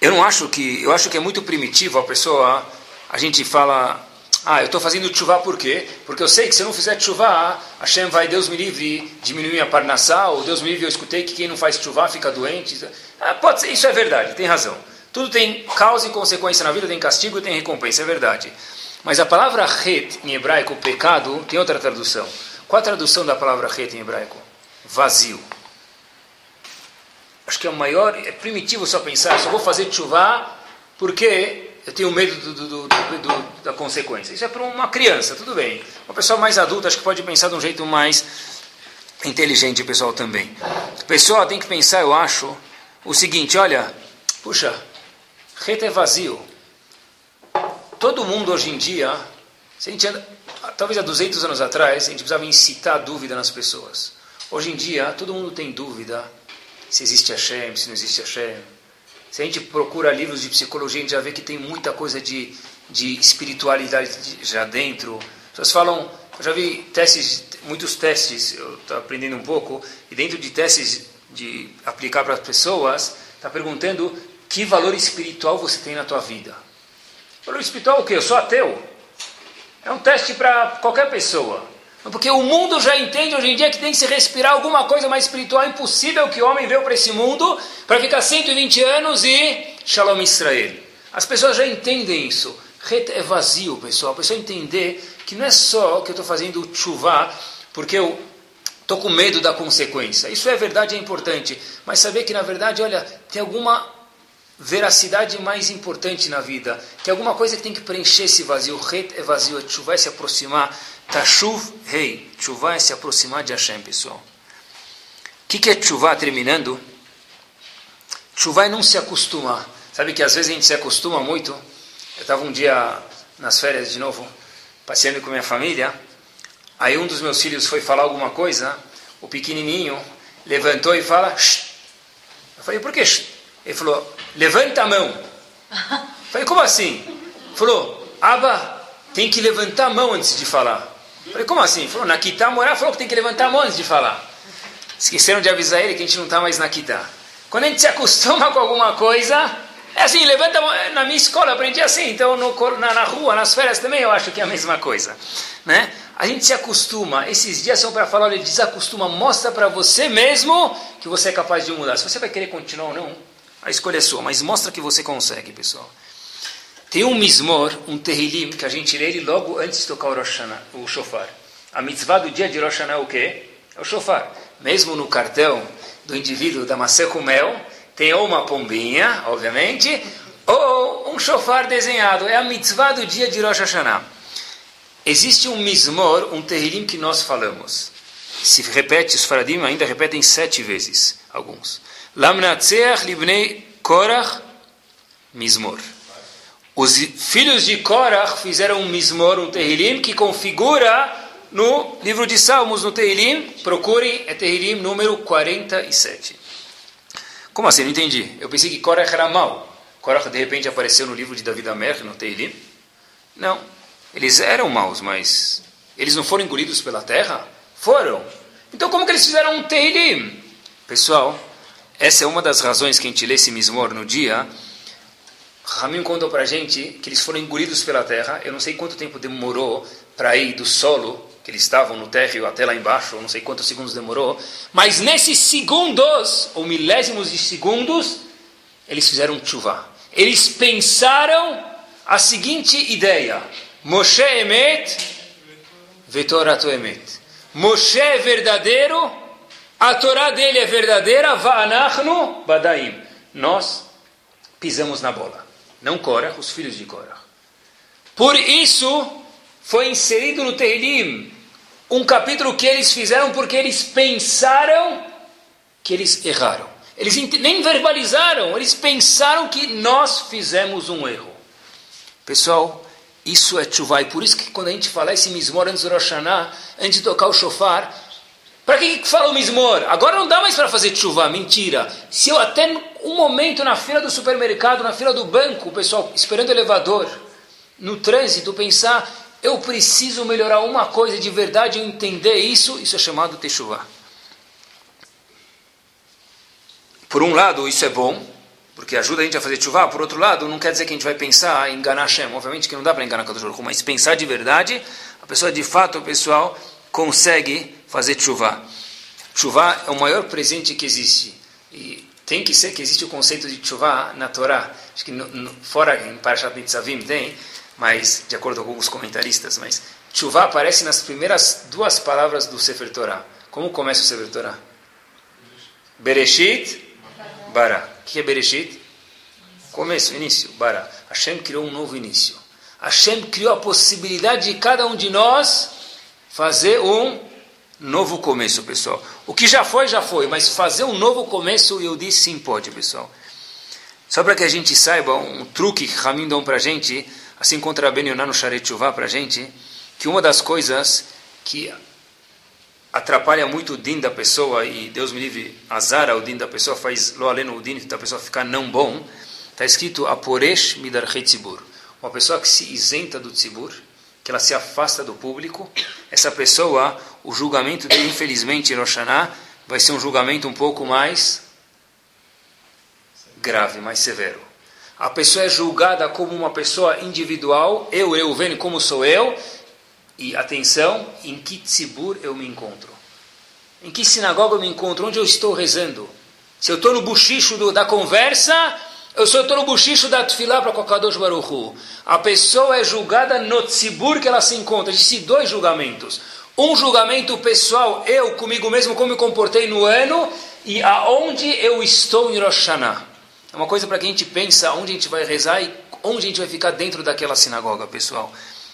Eu não acho que, eu acho que é muito primitivo a pessoa, a gente fala, ah, eu estou fazendo chuva por quê? Porque eu sei que se eu não fizer chuva, Hashem vai, Deus me livre, diminuir a parnassá, ou Deus me livre, eu escutei que quem não faz chuva fica doente. Ah, pode ser, isso é verdade, tem razão. Tudo tem causa e consequência na vida, tem castigo e tem recompensa, é verdade. Mas a palavra het, em hebraico, pecado, tem outra tradução. Qual a tradução da palavra het em hebraico? Vazio. Acho que é o maior, é primitivo só pensar, só vou fazer chuva porque eu tenho medo do, do, do, da consequência. Isso é para uma criança, tudo bem. Uma pessoa mais adulta acho que pode pensar de um jeito mais inteligente, pessoal, também. Pessoal tem que pensar, eu acho, o seguinte, olha, puxa, reta é vazio. Todo mundo hoje em dia, se a gente anda, talvez há 200 anos atrás, a gente precisava incitar dúvida nas pessoas. Hoje em dia, todo mundo tem dúvida se existe Hashem, se não existe Hashem. Se a gente procura livros de psicologia, a gente já vê que tem muita coisa de, de espiritualidade já dentro. As pessoas falam, eu já vi testes, muitos testes, eu estou aprendendo um pouco, e dentro de testes de aplicar para as pessoas, está perguntando que valor espiritual você tem na tua vida. Valor espiritual o quê? Eu sou ateu. É um teste para qualquer pessoa. Porque o mundo já entende hoje em dia que tem que se respirar alguma coisa mais espiritual. É impossível que o homem veio para esse mundo para ficar 120 anos e Shalom Israel. As pessoas já entendem isso. Reta é vazio, pessoal. A pessoa entender que não é só que eu estou fazendo chuva porque eu estou com medo da consequência. Isso é verdade, é importante. Mas saber que, na verdade, olha, tem alguma veracidade mais importante na vida. Tem alguma coisa que tem que preencher esse vazio. Ret é vazio, é chuva é se aproximar Tashuv rei. Tshuva é se aproximar de Hashem, pessoal. O que, que é tshuva, terminando? Tshuva é não se acostumar. Sabe que às vezes a gente se acostuma muito. Eu estava um dia nas férias de novo, passeando com minha família. Aí um dos meus filhos foi falar alguma coisa. O pequenininho levantou e fala... Shh. Eu falei, por que? Shh? Ele falou, levanta a mão. <laughs> Eu falei, como assim? Ele falou, Aba, tem que levantar a mão antes de falar. Falei, como assim? Falou, na Kitá, Morá falou que tem que levantar a mão antes de falar. Esqueceram de avisar ele que a gente não está mais na Kitá. Quando a gente se acostuma com alguma coisa, é assim, levanta a mão. Na minha escola aprendi assim, então no, na, na, rua, nas férias também eu acho que é a mesma coisa. Né? A gente se acostuma. Esses dias são para falar, olha, desacostuma, mostra para você mesmo que você é capaz de mudar. Se você vai querer continuar ou não, a escolha é sua, mas mostra que você consegue, pessoal. Tem um mismor, um terrilim, que a gente lê ele logo antes de tocar o, Rosh o shofar. A mitzvah do dia de Rosh Hashanah é o quê? É o shofar. Mesmo no cartão do indivíduo da maçã com mel, tem ou uma pombinha, obviamente, ou um shofar desenhado. É a mitzvah do dia de Rosh Hashanah. Existe um mismor, um terrilim que nós falamos. Se repete, os faradim ainda repetem sete vezes, alguns. Lamnatzeach libnei korach mismor. Os filhos de Korach fizeram um mismor, um Terrilim, que configura no livro de Salmos, no Terrilim. Procurem, é Terrilim número 47. Como assim? Não entendi. Eu pensei que Korach era mau. Korach de repente apareceu no livro de David Amer, no Terrilim. Não. Eles eram maus, mas eles não foram engolidos pela terra? Foram. Então como que eles fizeram um Terrilim? Pessoal, essa é uma das razões que a gente lê esse mismor no dia Ramin contou para a gente que eles foram engolidos pela terra. Eu não sei quanto tempo demorou para ir do solo, que eles estavam no térreo até lá embaixo, não sei quantos segundos demorou. Mas nesses segundos, ou milésimos de segundos, eles fizeram chuva. Eles pensaram a seguinte ideia: Moshe emet, vetorato emet. Moshe é verdadeiro, a Torá dele é verdadeira, va'anachnu badaim. Nós pisamos na bola não Korah, os filhos de Korah. Por isso, foi inserido no Tehillim um capítulo que eles fizeram porque eles pensaram que eles erraram. Eles nem verbalizaram, eles pensaram que nós fizemos um erro. Pessoal, isso é chuvai. Por isso que quando a gente fala esse mismor antes do Rosh Hashanah, antes de tocar o shofar, para que, que fala o mismor? Agora não dá mais para fazer chuva, mentira. Se eu até um momento na fila do supermercado, na fila do banco, o pessoal esperando o elevador, no trânsito, pensar, eu preciso melhorar uma coisa de verdade, eu entender isso, isso é chamado techuvá. Por um lado, isso é bom, porque ajuda a gente a fazer chuva. Por outro lado, não quer dizer que a gente vai pensar em enganar Hashem. Obviamente que não dá para enganar Kadosh Baruch mas pensar de verdade, a pessoa de fato, o pessoal, consegue fazer chuva. Chuva é o maior presente que existe. E tem que ser que existe o conceito de chuva na Torá. Acho que no, no, fora em Parashat Nitzavim tem, mas de acordo com alguns comentaristas, mas chuva aparece nas primeiras duas palavras do Sefer Torá. Como começa o Sefer Torá? Bereshit, Bara. O que é Bereshit? Começo, início, Bara. Hashem criou um novo início. Hashem criou a possibilidade de cada um de nós fazer um novo começo, pessoal. O que já foi, já foi, mas fazer um novo começo, eu disse sim, pode, pessoal. Só para que a gente saiba, um truque que Ramin dão para a gente, assim contra Ben Yonah no Sharet Shuvah para a gente, que uma das coisas que atrapalha muito o din da pessoa, e Deus me livre, azara o din da pessoa, faz lo aleno o din da pessoa ficar não bom, está escrito Aporesh midar tzibur. Uma pessoa que se isenta do tzibur, que ela se afasta do público, essa pessoa, o julgamento dele, infelizmente, em Roshaná, vai ser um julgamento um pouco mais grave, mais severo. A pessoa é julgada como uma pessoa individual, eu, eu, vendo como sou eu, e atenção, em que tzibur eu me encontro? Em que sinagoga eu me encontro? Onde eu estou rezando? Se eu estou no buchicho do, da conversa, eu só estou no buchicho da tefilá para Kokadosh Baruchu. A pessoa é julgada no tzibur que ela se encontra. Existem dois julgamentos. Um julgamento pessoal, eu comigo mesmo, como me comportei no ano, e aonde eu estou em Rosh Hashanah. É uma coisa para que a gente pensa onde a gente vai rezar e onde a gente vai ficar dentro daquela sinagoga, pessoal.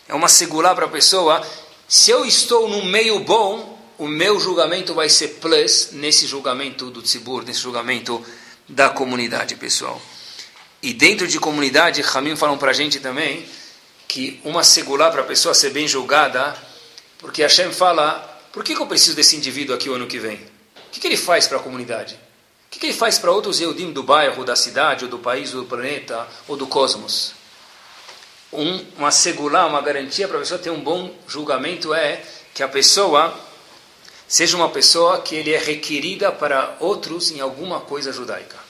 É uma segurar para a pessoa. Se eu estou no meio bom, o meu julgamento vai ser plus nesse julgamento do tzibur, nesse julgamento da comunidade, pessoal. E dentro de comunidade, Ramim falam para a gente também que uma segurar para a pessoa ser bem julgada, porque Hashem fala, por que, que eu preciso desse indivíduo aqui o ano que vem? O que, que ele faz para a comunidade? O que, que ele faz para outros Eudim do bairro, da cidade, ou do país, ou do planeta, ou do cosmos? Um, uma segurar, uma garantia para a pessoa ter um bom julgamento é que a pessoa seja uma pessoa que ele é requerida para outros em alguma coisa judaica.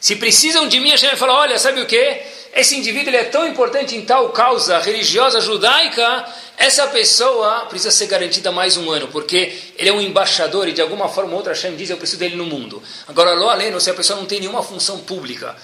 Se precisam de mim, a vai falar, olha, sabe o que? Esse indivíduo é tão importante em tal causa religiosa judaica, essa pessoa precisa ser garantida mais um ano, porque ele é um embaixador e de alguma forma ou outra Hashem diz, eu preciso dele no mundo. Agora, lo aleno, se a pessoa não tem nenhuma função pública,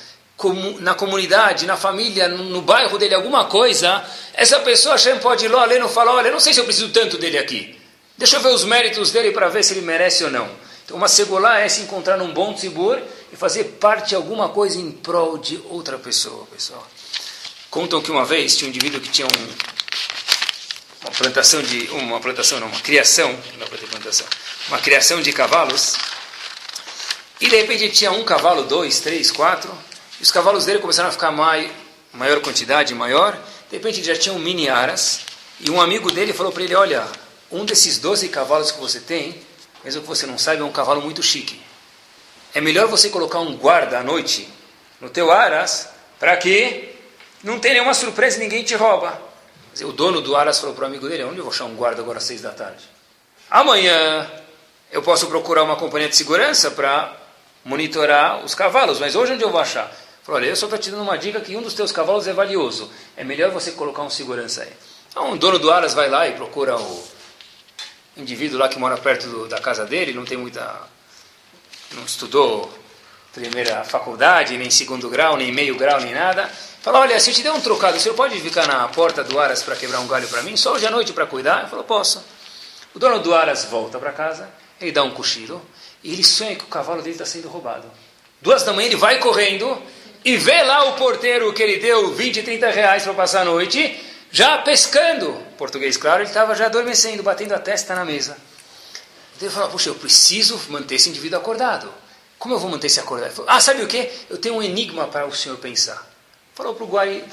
na comunidade, na família, no, no bairro dele, alguma coisa, essa pessoa Hashem pode ir lo aleno falar, olha, não sei se eu preciso tanto dele aqui. Deixa eu ver os méritos dele para ver se ele merece ou não. Então, uma segulá é se encontrar num bom tzibur e fazer parte de alguma coisa em prol de outra pessoa, pessoal. Contam que uma vez tinha um indivíduo que tinha um, uma plantação de uma plantação não, uma criação, não para ter plantação, uma criação de cavalos. E de repente tinha um cavalo, dois, três, quatro. E os cavalos dele começaram a ficar mai, maior quantidade, maior. De repente já tinham mini aras. E um amigo dele falou para ele: Olha, um desses 12 cavalos que você tem, mesmo que você não saiba, é um cavalo muito chique. É melhor você colocar um guarda à noite no teu aras para que não tenha nenhuma surpresa e ninguém te rouba. O dono do aras falou para o amigo dele, onde eu vou achar um guarda agora às seis da tarde? Amanhã eu posso procurar uma companhia de segurança para monitorar os cavalos, mas hoje onde eu vou achar? Falou, olha, eu só estou te dando uma dica que um dos teus cavalos é valioso. É melhor você colocar um segurança aí. Então o dono do aras vai lá e procura o indivíduo lá que mora perto do, da casa dele, não tem muita. Não estudou primeira faculdade, nem segundo grau, nem meio grau, nem nada. Fala, olha, se eu te der um trocado, o senhor pode ficar na porta do Aras para quebrar um galho para mim? Só hoje à noite para cuidar? Ele falou, posso. O dono do Aras volta para casa, ele dá um cochilo, e ele sonha que o cavalo dele está sendo roubado. Duas da manhã ele vai correndo e vê lá o porteiro que ele deu 20, 30 reais para passar a noite, já pescando. Português, claro, ele estava já adormecendo, batendo a testa na mesa. Ele falou, puxa, eu preciso manter esse indivíduo acordado. Como eu vou manter esse acordado? Falou, ah, sabe o que? Eu tenho um enigma para o senhor pensar. Falou para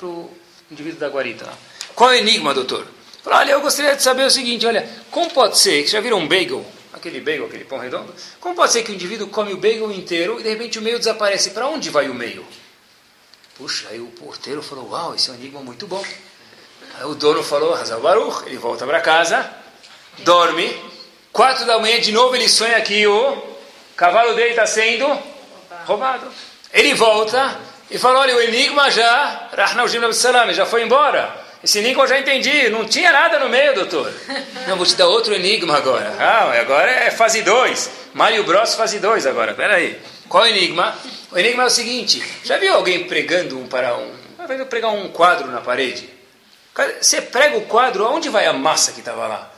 o indivíduo da guarita lá. Qual é o enigma, doutor? Falou, olha, eu gostaria de saber o seguinte, olha, como pode ser, que já viram um bagel, aquele bagel, aquele pão redondo, como pode ser que o indivíduo come o bagel inteiro e de repente o meio desaparece? Para onde vai o meio? Puxa, aí o porteiro falou, uau, esse é um enigma muito bom. Aí o dono falou, Hazal Baruch, ele volta para casa, dorme, quatro da manhã de novo ele sonha que o cavalo dele está sendo roubado. Ele volta e fala, olha, o enigma já, já foi embora. Esse enigma eu já entendi, não tinha nada no meio, doutor. <laughs> Não, vou te dar outro enigma agora. Ah, agora é fase 2. Mario Bros fase 2 agora, peraí. Qual o enigma? O enigma é o seguinte, já viu alguém pregando um para um... Vai pregar um quadro na parede? Você prega o quadro, aonde vai a massa que estava lá?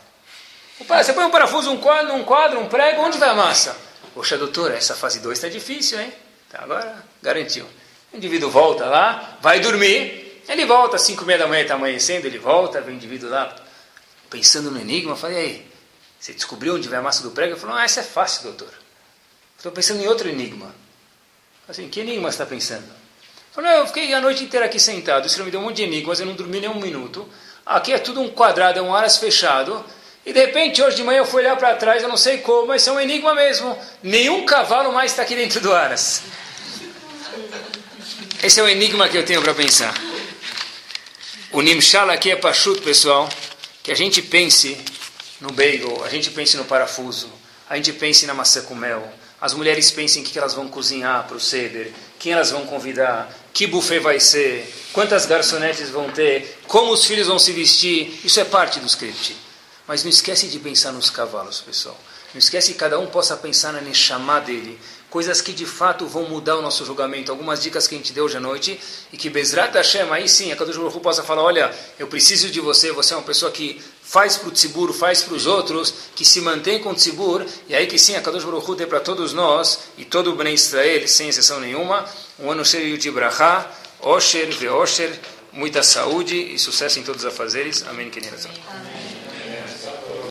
Você põe um parafuso, um quadro, um quadro, um prego, onde vai a massa? Poxa, doutora, essa fase 2 está difícil, hein? Tá, agora garantiu. O indivíduo volta lá, vai dormir, Ele volta, às 5 e meia da manhã está amanhecendo, ele volta, vem o indivíduo lá, pensando no enigma. Falei, aí, você descobriu onde vai a massa do prego? Ele falou, ah, isso é fácil, doutor. Estou pensando em outro enigma. Assim, que enigma você está pensando? Não, eu fiquei a noite inteira aqui sentado, o senhor me deu um monte de enigmas, eu não dormi nem um minuto. Aqui é tudo um quadrado, é um aras fechado. E de repente, hoje de manhã eu fui olhar para trás, eu não sei como, mas é um enigma mesmo. Nenhum cavalo mais está aqui dentro do aras. Esse é o enigma que eu tenho para pensar. O Nimshal aqui é pachuto, pessoal, que a gente pense no bagel, a gente pense no parafuso, a gente pense na maçã com mel, as mulheres pensem o que elas vão cozinhar para o ceder, quem elas vão convidar, que buffet vai ser, quantas garçonetes vão ter, como os filhos vão se vestir. Isso é parte do script. Mas não esquece de pensar nos cavalos, pessoal. Não esquece que cada um possa pensar na Neshama dele. Coisas que de fato vão mudar o nosso julgamento. Algumas dicas que a gente deu hoje à noite. E que Bezrat Hashem, aí sim, a Kadosh Baruch possa falar, olha, eu preciso de você, você é uma pessoa que faz para o tzibur, faz para os outros, que se mantém com o tzibur. E aí que sim, a Kadosh Baruch dê para todos nós, e todo o Bnei Israel, sem exceção nenhuma, um ano cheio de brachá, osher, veosher, muita saúde e sucesso em todos os afazeres. Amém. Amém.